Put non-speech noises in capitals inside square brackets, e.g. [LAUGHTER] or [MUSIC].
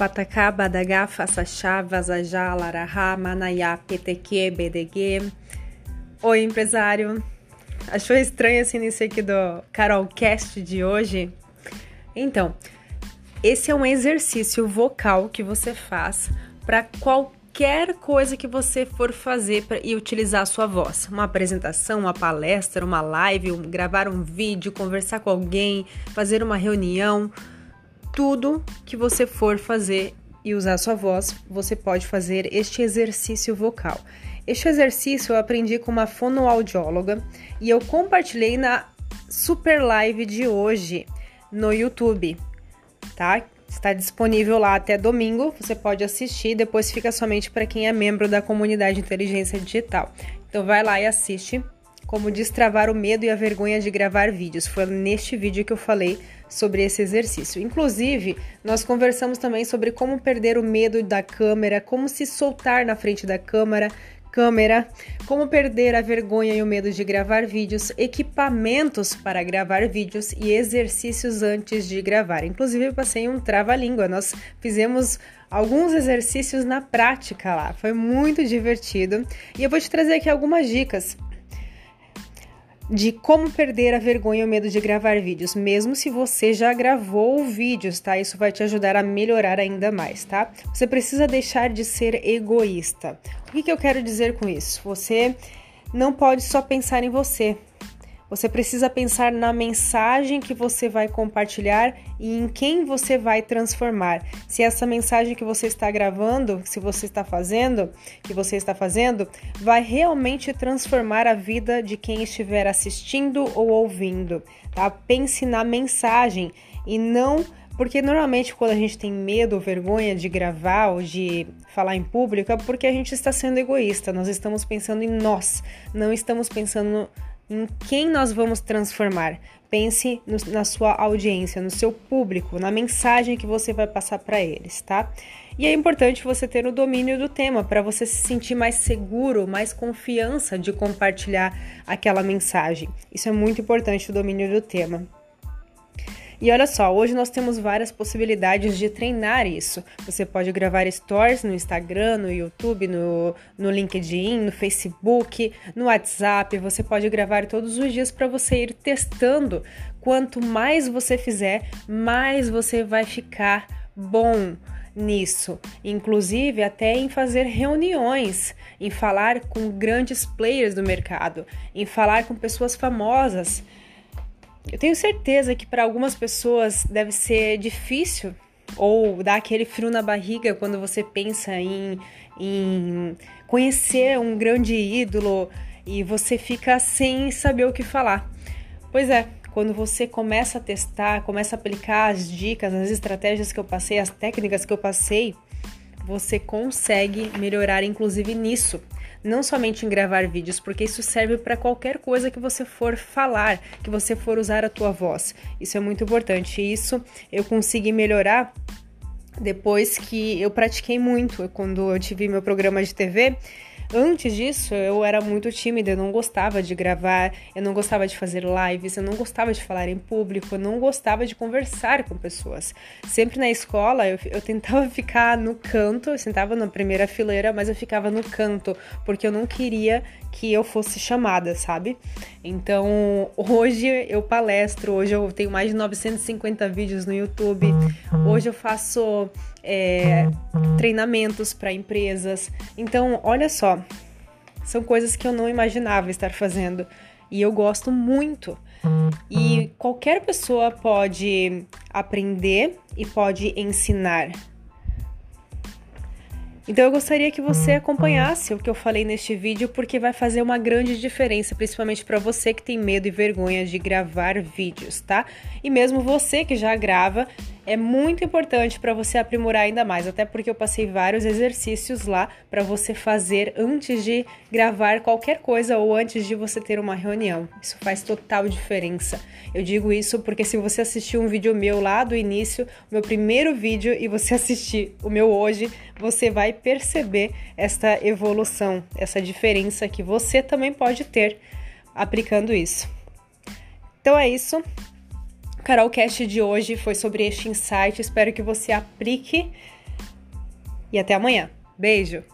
Patacá, Badagá, Façachá, Vazajá, Larahá, Manayá, PTQ, BDG. Oi, empresário. Achou estranho esse início aqui do Carolcast de hoje? Então, esse é um exercício vocal que você faz para qualquer coisa que você for fazer pra, e utilizar a sua voz. Uma apresentação, uma palestra, uma live, um, gravar um vídeo, conversar com alguém, fazer uma reunião tudo que você for fazer e usar sua voz, você pode fazer este exercício vocal. Este exercício eu aprendi com uma fonoaudióloga e eu compartilhei na super live de hoje no YouTube, tá? Está disponível lá até domingo, você pode assistir, depois fica somente para quem é membro da comunidade Inteligência Digital. Então vai lá e assiste como destravar o medo e a vergonha de gravar vídeos. Foi neste vídeo que eu falei sobre esse exercício. Inclusive, nós conversamos também sobre como perder o medo da câmera, como se soltar na frente da câmera, câmera, como perder a vergonha e o medo de gravar vídeos, equipamentos para gravar vídeos e exercícios antes de gravar. Inclusive, eu passei um trava-língua. Nós fizemos alguns exercícios na prática lá. Foi muito divertido. E eu vou te trazer aqui algumas dicas de como perder a vergonha e o medo de gravar vídeos, mesmo se você já gravou vídeos, tá? Isso vai te ajudar a melhorar ainda mais, tá? Você precisa deixar de ser egoísta. O que, que eu quero dizer com isso? Você não pode só pensar em você. Você precisa pensar na mensagem que você vai compartilhar e em quem você vai transformar. Se essa mensagem que você está gravando, se você está fazendo, que você está fazendo, vai realmente transformar a vida de quem estiver assistindo ou ouvindo, tá? Pense na mensagem e não porque normalmente quando a gente tem medo ou vergonha de gravar ou de falar em público é porque a gente está sendo egoísta, nós estamos pensando em nós, não estamos pensando em quem nós vamos transformar. Pense no, na sua audiência, no seu público, na mensagem que você vai passar para eles, tá? E é importante você ter o domínio do tema para você se sentir mais seguro, mais confiança de compartilhar aquela mensagem. Isso é muito importante o domínio do tema. E olha só, hoje nós temos várias possibilidades de treinar isso. Você pode gravar stories no Instagram, no YouTube, no, no LinkedIn, no Facebook, no WhatsApp. Você pode gravar todos os dias para você ir testando. Quanto mais você fizer, mais você vai ficar bom nisso, inclusive até em fazer reuniões, em falar com grandes players do mercado, em falar com pessoas famosas. Eu tenho certeza que para algumas pessoas deve ser difícil ou dar aquele frio na barriga quando você pensa em, em conhecer um grande ídolo e você fica sem saber o que falar. Pois é, quando você começa a testar, começa a aplicar as dicas, as estratégias que eu passei, as técnicas que eu passei, você consegue melhorar inclusive nisso não somente em gravar vídeos, porque isso serve para qualquer coisa que você for falar, que você for usar a tua voz. Isso é muito importante. Isso eu consegui melhorar depois que eu pratiquei muito. Quando eu tive meu programa de TV, Antes disso, eu era muito tímida, eu não gostava de gravar, eu não gostava de fazer lives, eu não gostava de falar em público, eu não gostava de conversar com pessoas. Sempre na escola, eu, eu tentava [LAUGHS] ficar no canto, eu sentava na primeira fileira, mas eu ficava no canto, porque eu não queria que eu fosse chamada, sabe? Então, hoje eu palestro, hoje eu tenho mais de 950 vídeos no YouTube, hoje eu faço é, treinamentos para empresas. Então, olha só, são coisas que eu não imaginava estar fazendo e eu gosto muito. E qualquer pessoa pode aprender e pode ensinar. Então eu gostaria que você acompanhasse o que eu falei neste vídeo porque vai fazer uma grande diferença, principalmente para você que tem medo e vergonha de gravar vídeos, tá? E mesmo você que já grava, é muito importante para você aprimorar ainda mais, até porque eu passei vários exercícios lá para você fazer antes de gravar qualquer coisa ou antes de você ter uma reunião. Isso faz total diferença. Eu digo isso porque se você assistir um vídeo meu lá do início, meu primeiro vídeo, e você [LAUGHS] assistir o meu hoje, você vai perceber esta evolução, essa diferença que você também pode ter aplicando isso. Então é isso. Carolcast de hoje foi sobre este insight. Espero que você aplique. E até amanhã. Beijo!